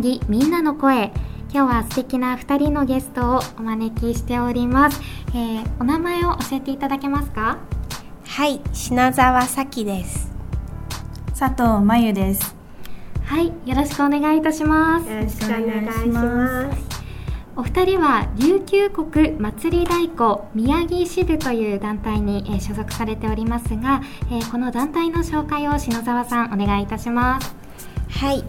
仙台宮城みんなの声今日は素敵な2人のゲストをお招きしております、えーお名前を教えていただけますか？はい、品沢咲です。佐藤真由です。はいよろしくお願いいたしますよろしくお願いします。お二人は琉球国祭り太鼓宮城支部という団体に、えー所属されておりますが、えーこの団体の紹介を篠沢さんお願いいたしますはい、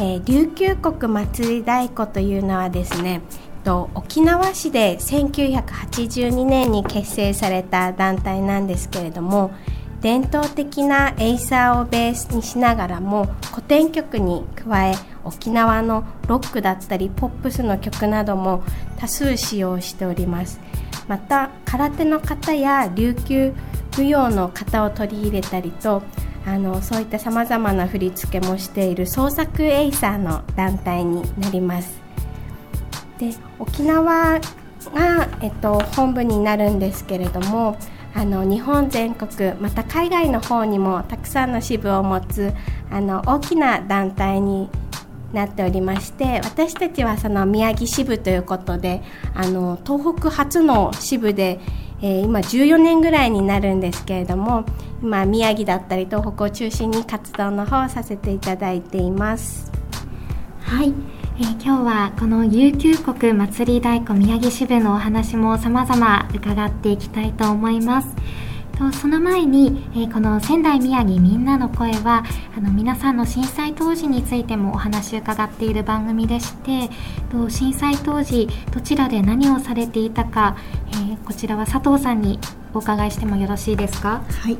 えー琉球国祭り太鼓というのはですね、と沖縄市で1982年に結成された団体なんですけれども、伝統的なエイサーをベースにしながらも古典曲に加え沖縄のロックだったりポップスの曲なども多数使用しております。また空手の方や琉球舞踊の方を取り入れたりとあのそういったさまざまな振り付けもしている創作エイサーの団体になります。で沖縄が、えっと、本部になるんですけれどもあの日本全国また海外の方にもたくさんの支部を持つあの大きな団体になっておりまして私たちはその宮城支部ということであの東北初の支部で、えー今14年ぐらいになるんですけれども今宮城だったり東北を中心に活動の方をさせていただいています。はい、えー今日はこの琉球国祭り太鼓宮城支部のお話も様々伺っていきたいと思いますとその前に、えーこの仙台宮城みんなの声はあの皆さんの震災当時についてもお話を伺っている番組でしてと震災当時どちらで何をされていたか、えーこちらは佐藤さんにお伺いしてもよろしいですか？はい。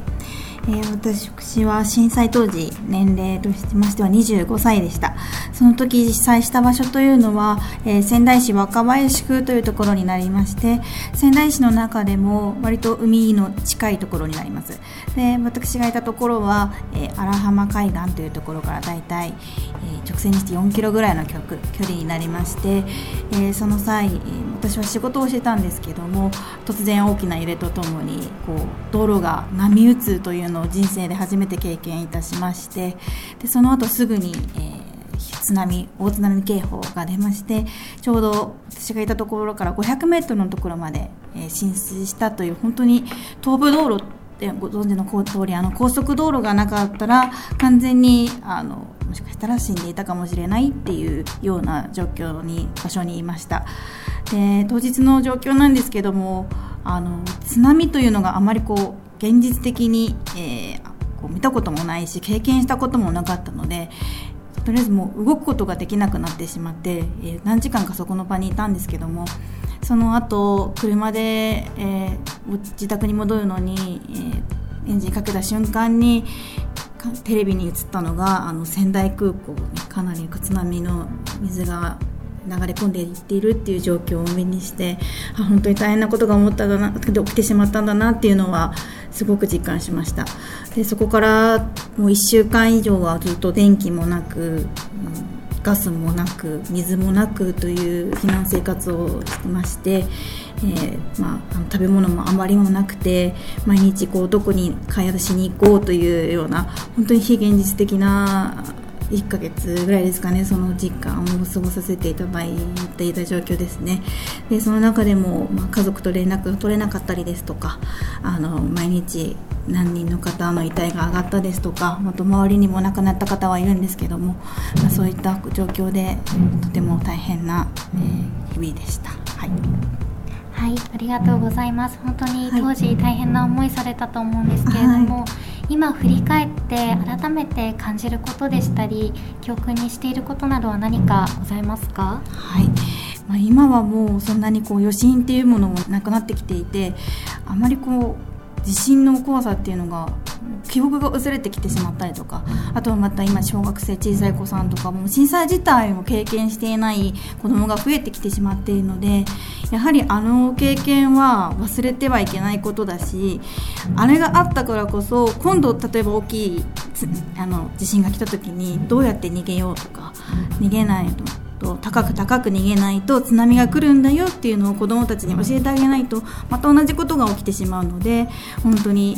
えー私は震災当時年齢としましては25歳でした。その時被災した場所というのは、えー仙台市若林区というところになりまして仙台市の中でも割と海の近いところになります。で私がいたところは、えー荒浜海岸というところからだいたい、え直線にして4キロぐらいの距距離になりまして、えその際、え私は仕事をしてたんですけども突然大きな揺れとともにこう道路が波打つというの人生で初めて経験いたしましてでその後すぐに、えー津波大津波警報が出ましてちょうど私がいたところから500メートルのところまで、えー浸水したという本当に東部道路ってご存知の通りあの高速道路がなかったら完全にあのもしかしたら死んでいたかもしれないっていうような状況に場所にいました。で当日の状況なんですけどもあの津波というのがあまりこう現実的に、えーこう見たこともないし経験したこともなかったのでとりあえずもう動くことができなくなってしまって、えー何時間かそこの場にいたんですけどもその後車で、えー自宅に戻るのに、えーエンジンかけた瞬間にテレビに映ったのがあの仙台空港にかなり津波の水が流れ込んでいっているっていう状況を目にしてあ本当に大変なことが思ったんだな起きてしまったんだなっていうのはすごく実感しました。でそこからもう1週間以上はずっと電気もなく、うんガスもなく水もなくという避難生活をしてまして、えーまあ、食べ物もあまりもなくて毎日こうどこに買い出しに行こうというような本当に非現実的な1ヶ月ぐらいですかねその実感を過ごさせていただいていた状況ですねでその中でも、まあ、家族と連絡が取れなかったりですとかあの毎日何人の方の遺体が上がったですとかあと周りにも亡くなった方はいるんですけども、まあ、そういった状況でとても大変な、えー日々でした。はいはい、ありがとうございます。本当にはい当時大変な思いされたと思うんですけれども、今振り返って改めて感じることでしたり教訓にしていることなどは何かございますか？はい。まあ、今はもうそんなにこう余震っていうものもなくなってきていてあまりこう地震の怖さっていうのが記憶が薄れてきてしまったりとかあとはまた今小学生小さい子さんとかも震災自体を経験していない子どもが増えてきてしまっているのでやはりあの経験は忘れてはいけないことだしあれがあったからこそ今度例えば大きいあの地震が来た時にどうやって逃げようとか逃げないとかと高く高く逃げないと津波が来るんだよっていうのを子どもたちに教えてあげないとまた同じことが起きてしまうので本当に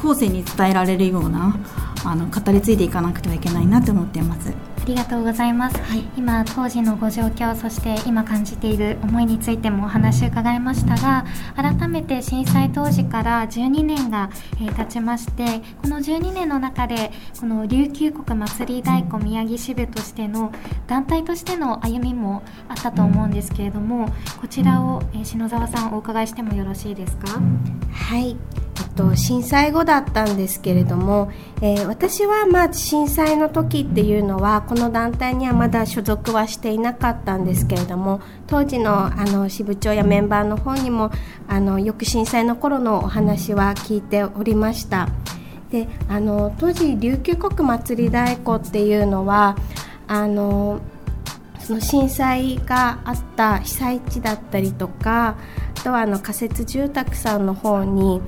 後世に伝えられるようなあの語り継いでいかなくてはいけないなと思っています。ありがとうございます、はい、今当時のご状況そして今感じている思いについてもお話伺いましたが改めて震災当時から12年が、えー、経ちましてこの12年の中でこの琉球国祭り太鼓宮城支部としての団体としての歩みもあったと思うんですけれどもこちらを、えー、篠沢さんお伺いしてもよろしいですか？はいと、震災後だったんですけれども、えー、私はまあ震災の時っていうのはこの団体にはまだ所属はしていなかったんですけれども当時のあの支部長やメンバーの方にもあのよく震災の頃のお話は聞いておりました。であの当時琉球国祭り太鼓っていうのはあのその震災があった被災地だったりとかあとはあの仮設住宅さんの方に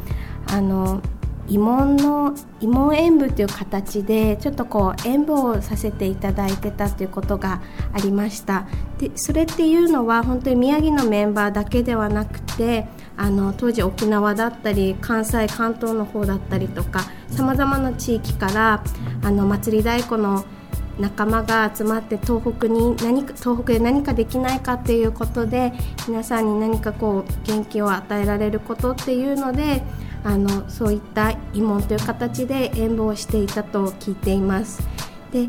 あの慰問の慰問演舞という形でちょっとこう演舞をさせていただいてたということがありました。でそれっていうのは本当に宮城のメンバーだけではなくてあの当時沖縄だったり関西関東の方だったりとかさまざまな地域からあの祭り太鼓の仲間が集まって東北に何か東北で何かできないかっていうことで皆さんに何かこう元気を与えられることっていうのであのそういった慰問という形で演舞をしていたと聞いています。で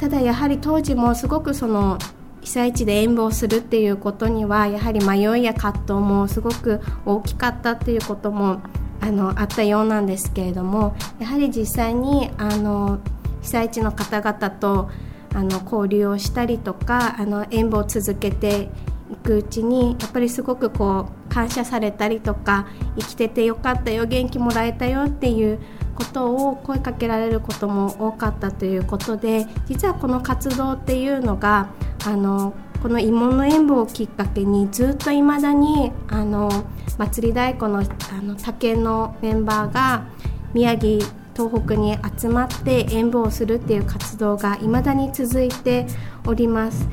ただやはり当時もすごくその被災地で演舞をするっていうことにはやはり迷いや葛藤もすごく大きかったっていうこともあのあったようなんですけれどもやはり実際にあの被災地の方々とあの交流をしたりとかあの演舞を続けていくうちにやっぱりすごくこう感謝されたりとか生きててよかったよ元気もらえたよっていうことを声かけられることも多かったということで実はこの活動っていうのがあのこの慰問の演舞をきっかけにずっといまだにあの祭り太鼓のあの竹のメンバーが宮城東北に集まって演舞をするっていう活動が未だに続いております。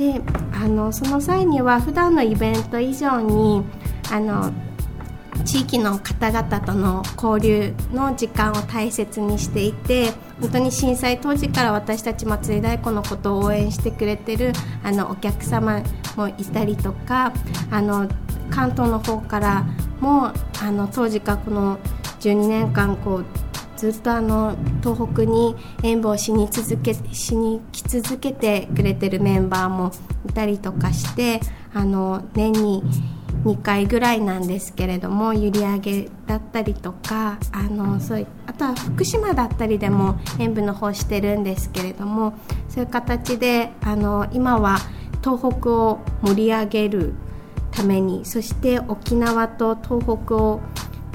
であのその際には普段のイベント以上にあの地域の方々との交流の時間を大切にしていて本当に震災当時から私たち祭り太鼓のことを応援してくれてるあのお客様もいたりとかあの関東の方からもあの当時からこの12年間こうずっとあの東北に演舞をしに続けしに来続けてくれてるメンバーもいたりとかしてあの年に2回ぐらいなんですけれども閖上げだったりとかあのそうあとは福島だったりでも演舞の方してるんですけれどもそういう形であの今は東北を盛り上げるためにそして沖縄と東北を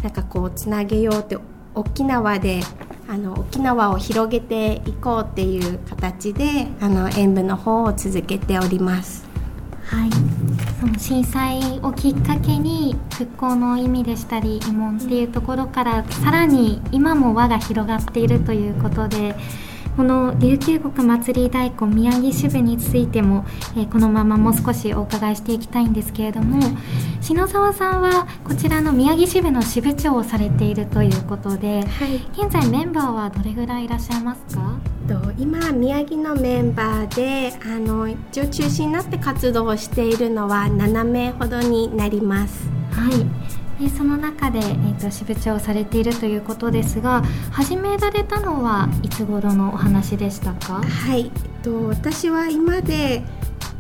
なんかこうつなげようって沖縄であの沖縄を広げていこうっていう形であの演舞の方を続けております。はい、その震災をきっかけに復興の意味でしたり慰問っていうところからさらに今も輪が広がっているということでこの琉球国祭り太鼓宮城支部についても、えー、このままもう少しお伺いしていきたいんですけれども篠沢さんはこちらの宮城支部の支部長をされているということで、はい、現在メンバーはどれぐらいいらっしゃいますか？今宮城のメンバーであの一応中心になって活動をしているのは7名ほどになります。はいでその中で、えーと、支部長をされているということですが始められたのはいつ頃のお話でしたか？はい、えっと、私は今で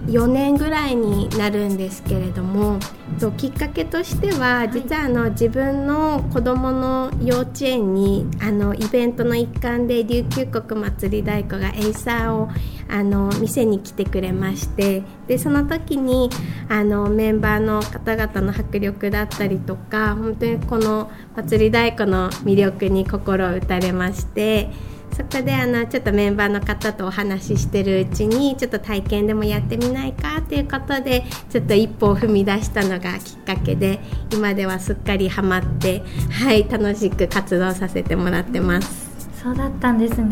4年ぐらいになるんですけれどもときっかけとしては実はあの自分の子どもの幼稚園にあのイベントの一環で琉球国祭り太鼓がエイサーをあの店に来てくれましてでその時にあのメンバーの方々の迫力だったりとか本当にこの祭り太鼓の魅力に心を打たれまして。そこであのちょっとメンバーの方とお話ししてるうちにちょっと体験でもやってみないかということでちょっと一歩を踏み出したのがきっかけで今ではすっかりハマってはい楽しく活動させてもらってます。そうだったんですね。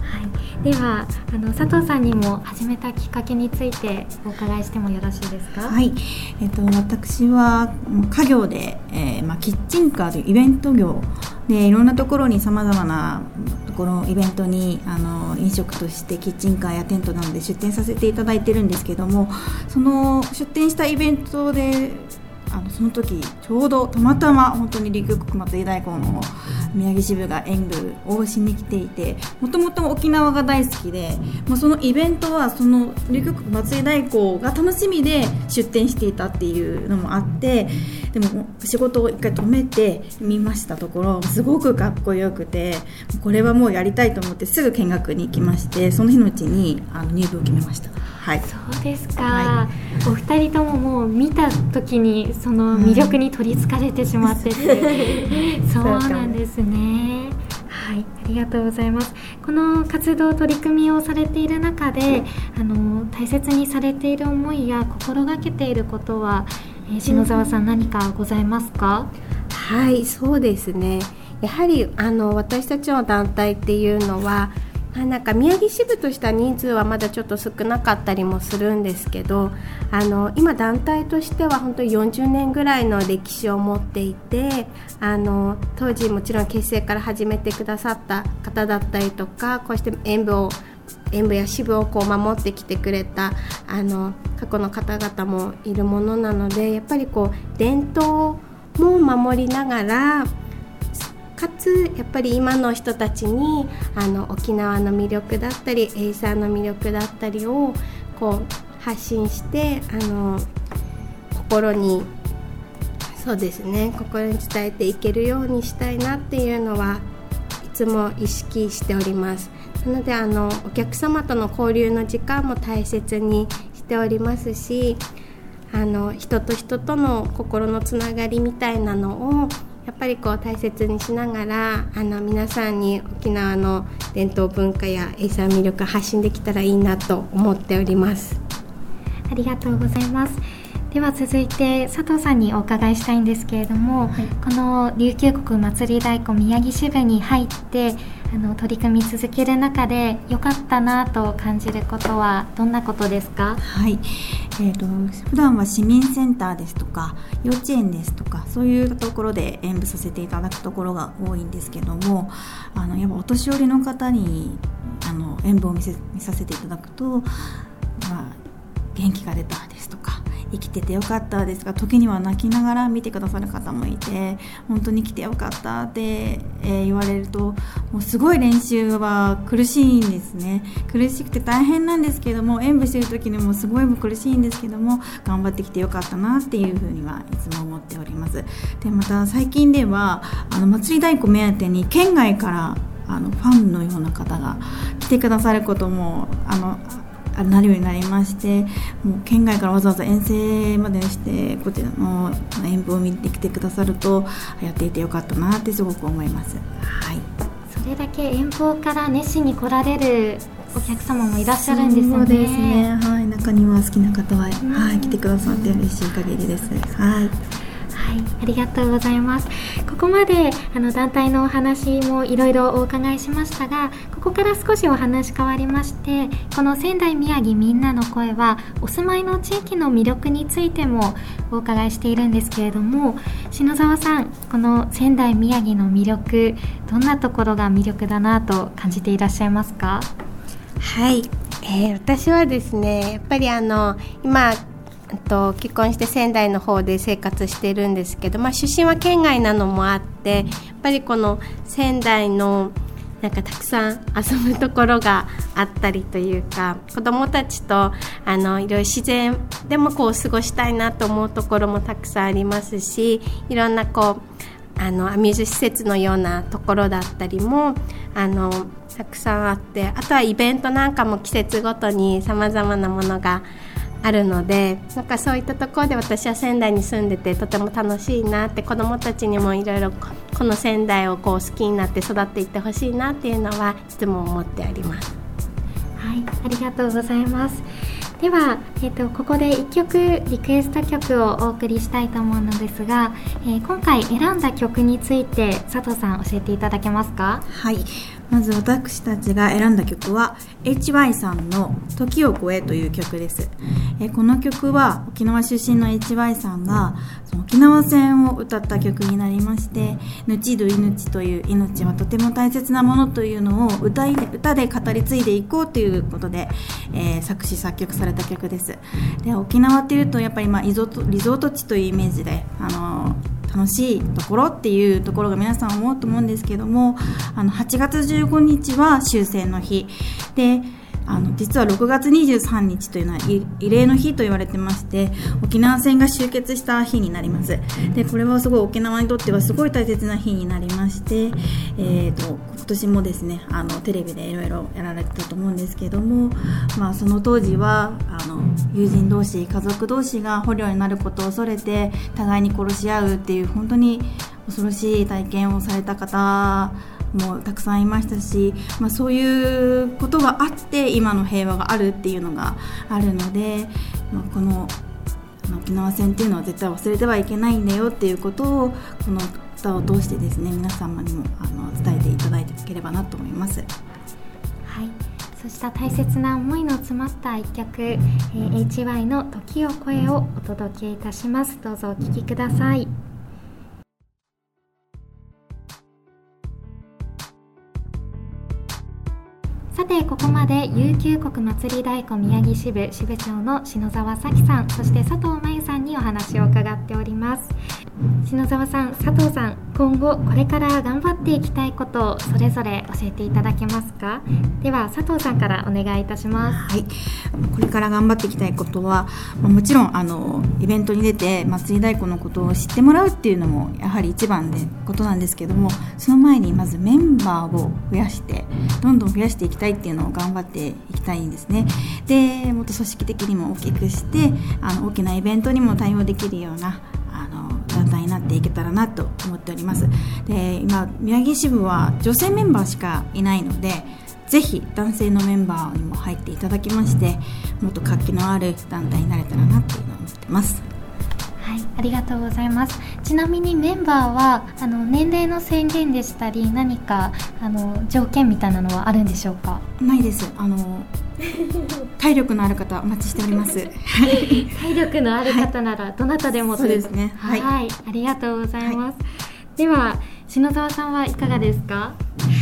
はい。ではあの佐藤さんにも始めたきっかけについてお伺いしてもよろしいですか？はい。えっ、と私は家業で、えー、まあキッチンカーというイベント業でいろんなところにさまざまなところイベントにあの飲食としてキッチンカーやテントなどで出店させていただいてるんですけどもその出店したイベントであのその時ちょうどたまたま本当に陸国祭り大根の宮城支部が演舞をしに来ていてもともと沖縄が大好きでもうそのイベントはその陸国祭り大根が楽しみで出店していたっていうのもあってでも仕事を一回止めて見ましたところすごくかっこよくてこれはもうやりたいと思ってすぐ見学に行きましてその日のうちにあの入部を決めました。はい、そうですか、はい、お二人とももう見た時にその魅力に取りつかれてしまってて、そうなんですね。はい、ありがとうございます。この活動取り組みをされている中で、あの大切にされている思いや心がけていることは、えー、篠沢さん何かございますか？はい、そうですね。やはりあの私たちの団体っていうのはあなんか宮城支部としては人数はまだちょっと少なかったりもするんですけどあの今団体としては本当に40年ぐらいの歴史を持っていてあの当時もちろん結成から始めてくださった方だったりとかこうして演舞を演舞や支部をこう守ってきてくれたあの過去の方々もいるものなのでやっぱりこう伝統も守りながらかつやっぱり今の人たちにあの沖縄の魅力だったりエイサーの魅力だったりをこう発信してあの心にそうですね心に伝えていけるようにしたいなっていうのはいつも意識しております。なのであのお客様との交流の時間も大切にしておりますしあの人と人との心のつながりみたいなのをやっぱりこう大切にしながらあの皆さんに沖縄の伝統文化やエイサー魅力発信できたらいいなと思っております。ありがとうございます。では続いて佐藤さんにお伺いしたいんですけれども、はい、この琉球国祭り太鼓宮城支部に入ってあの取り組み続ける中で良かったなと感じることはどんなことですか？はい、えーと、普段は市民センターですとか幼稚園ですとかそういうところで演舞させていただくところが多いんですけどもあのやっぱお年寄りの方にあの演舞を見せ見させていただくと、まあ、元気が出たですと生きててよかったですが時には泣きながら見てくださる方もいて本当に来てよかったって、え、言われるともうすごい練習は苦しいんですね。苦しくて大変なんですけども演舞してる時にもすごい苦しいんですけども頑張ってきてよかったなっていうふうにはいつも思っております。でまた最近ではあの祭り太鼓目当てに県外からあのファンのような方が来てくださることもあのなるようになりましてもう県外からわざわざ遠征までしてこちらの演舞を見てきてくださるとやっていてよかったなってすごく思います。はいそれだけ遠方から熱心に来られるお客様もいらっしゃるんですね。そうですね。はい、中には好きな方は、はい、来てくださって嬉しい限りです。はい。はい、ありがとうございます。ここまであの団体のお話もいろいろお伺いしましたが、ここから少しお話変わりまして、この仙台宮城みんなの声はお住まいの地域の魅力についてもお伺いしているんですけれども、篠沢さん、この仙台宮城の魅力、どんなところが魅力だなと感じていらっしゃいますか？はい、えー、私はですね、やっぱりあの今と結婚して仙台の方で生活してるんですけど、まあ、出身は県外なのもあってやっぱりこの仙台のなんかたくさん遊ぶところがあったりというか子どもたちとあのいろいろ自然でもこう過ごしたいなと思うところもたくさんありますしいろんなこうあのアミューズ施設のようなところだったりもあのたくさんあってあとはイベントなんかも季節ごとにさまざまなものがあるのでなんかそういったところで私は仙台に住んでてとても楽しいなって子どもたちにもいろいろこの仙台をこう好きになって育っていってほしいなっていうのはいつも思ってあります。はいありがとうございます。では、えーと、ここで1曲リクエスト曲をお送りしたいと思うのですが、えー、今回選んだ曲について佐藤さん教えていただけますか？はいまず私たちが選んだ曲は HY さんの「時を超え」という曲です、えこの曲は沖縄出身の HY さんがその沖縄戦を歌った曲になりまして「ぬちど命」という命はとても大切なものというのを歌い歌で語り継いでいこうということで、えー、作詞作曲された曲です。で沖縄っていうとやっぱりまあリゾートリゾート地というイメージであのー楽しいところっていうところが皆さん思うと思うんですけどもあの8月15日は終戦の日。であの実は6月23日というのは慰霊の日と言われてまして沖縄戦が終結した日になります。でこれはすごい沖縄にとってはすごい大切な日になりまして、えーと、今年もですねあのテレビでいろいろやられてたと思うんですけども、まあ、その当時はあの友人同士家族同士が捕虜になることを恐れて互いに殺し合うっていう本当に恐ろしい体験をされた方もたくさんいましたし、まあ、そういうことがあって今の平和があるっていうのがあるので、まあ、この沖縄戦っていうのは絶対忘れてはいけないんだよっていうことをこの歌を通してですね皆様にもあの伝えていただいていければなと思います。はいそうした大切な思いの詰まった一曲、えー、HY の「時を超え」をお届けいたしますどうぞお聴きください。さてここまで琉球国祭り太鼓宮城支部支部長の篠澤咲さんそして佐藤真由さんにお話を伺っております。篠沢さん佐藤さん今後これから頑張っていきたいことをそれぞれ教えていただけますか？では佐藤さんからお願いいたします。はい。これから頑張っていきたいことはもちろんあのイベントに出て祭り太鼓のことを知ってもらうっていうのもやはり一番でことなんですけどもその前にまずメンバーを増やしてどんどん増やしていきたいっていうのを頑張っていきたいんですね。でもっと組織的にも大きくしてあの大きなイベントにも対応できるようなあの団体になっていけたらなと思っております。で今宮城支部は女性メンバーしかいないのでぜひ男性のメンバーにも入っていただきましてもっと活気のある団体になれたらなっていうのを思ってます。はいありがとうございます。ちなみにメンバーはあの年齢の制限でしたり何かあの条件みたいなのはあるんでしょうか？ないです。あの体力のある方お待ちしております。体力のある方ならどなたでも、はい、そうですね。はい、はい、ありがとうございます、はい、では篠沢さんはいかがですか？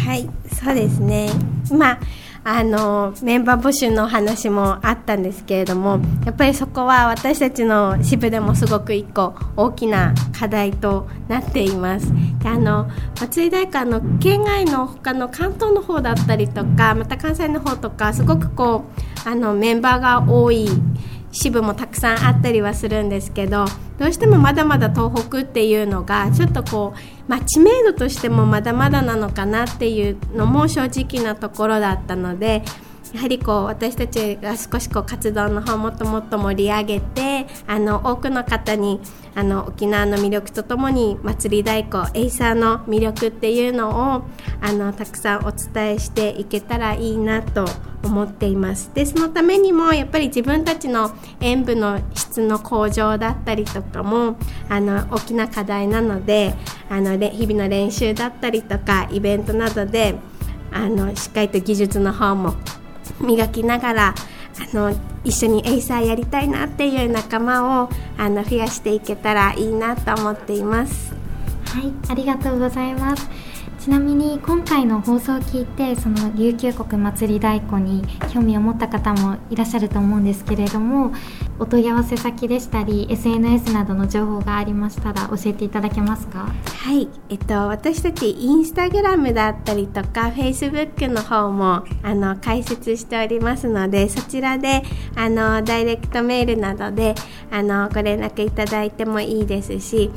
はい。そうですね。まああのメンバー募集の話もあったんですけれどもやっぱりそこは私たちの支部でもすごく一個大きな課題となっていますであの松井大会の県外の他の関東の方だったりとかまた関西の方とかすごくこうあのメンバーが多い支部もたくさんあったりはするんですけどどうしてもまだまだ東北っていうのがちょっとこう、まあ、知名度としてもまだまだなのかなっていうのも正直なところだったのでやはりこう私たちが少しこう活動の方もっともっと盛り上げてあの多くの方にあの沖縄の魅力とともに祭り太鼓エイサーの魅力っていうのをあのたくさんお伝えしていけたらいいなと思っています。でそのためにもやっぱり自分たちの演舞の質の向上だったりとかもあの大きな課題なのであの日々の練習だったりとかイベントなどであのしっかりと技術の方も磨きながらあの一緒にエイサーやりたいなっていう仲間をあの増やしていけたらいいなと思っています。はい、ありがとうございます。ちなみに今回の放送を聞いてその琉球国祭り太鼓に興味を持った方もいらっしゃると思うんですけれどもお問い合わせ先でしたり SNS などの情報がありましたら教えていただけますか？はい、えっと、私たちインスタグラムだったりとかフェイスブックの方もあの開設しておりますのでそちらであのダイレクトメールなどであのご連絡いただいてもいいですし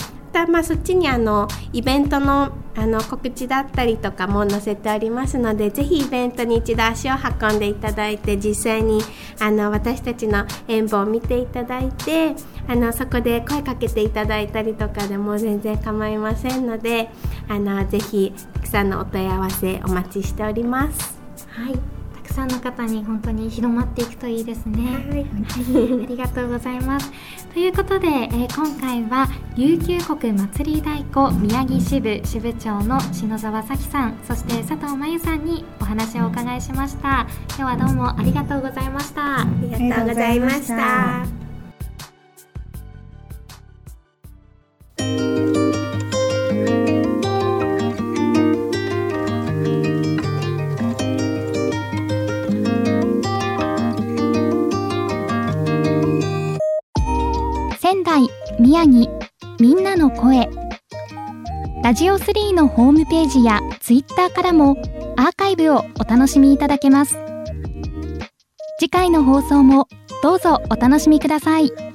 まあそっちにあのイベントのあの告知だったりとかも載せておりますのでぜひイベントに一度足を運んでいただいて実際にあの私たちの演舞を見ていただいてあのそこで声かけていただいたりとかでも全然構いませんのであのぜひたくさんのお問い合わせお待ちしております。はいさんの方に本当に広まっていくといいですね。はい、ありがとうございます。ということで、えー、今回は琉球国祭り太鼓宮城支部支部長の篠沢咲さん、そして佐藤真由さんにお話をお伺いしました。今日はどうもありがとうございました。ありがとうございました。宮城みんなの声ラジオ3のホームページやツイッターからもアーカイブをお楽しみいただけます次回の放送もどうぞお楽しみください。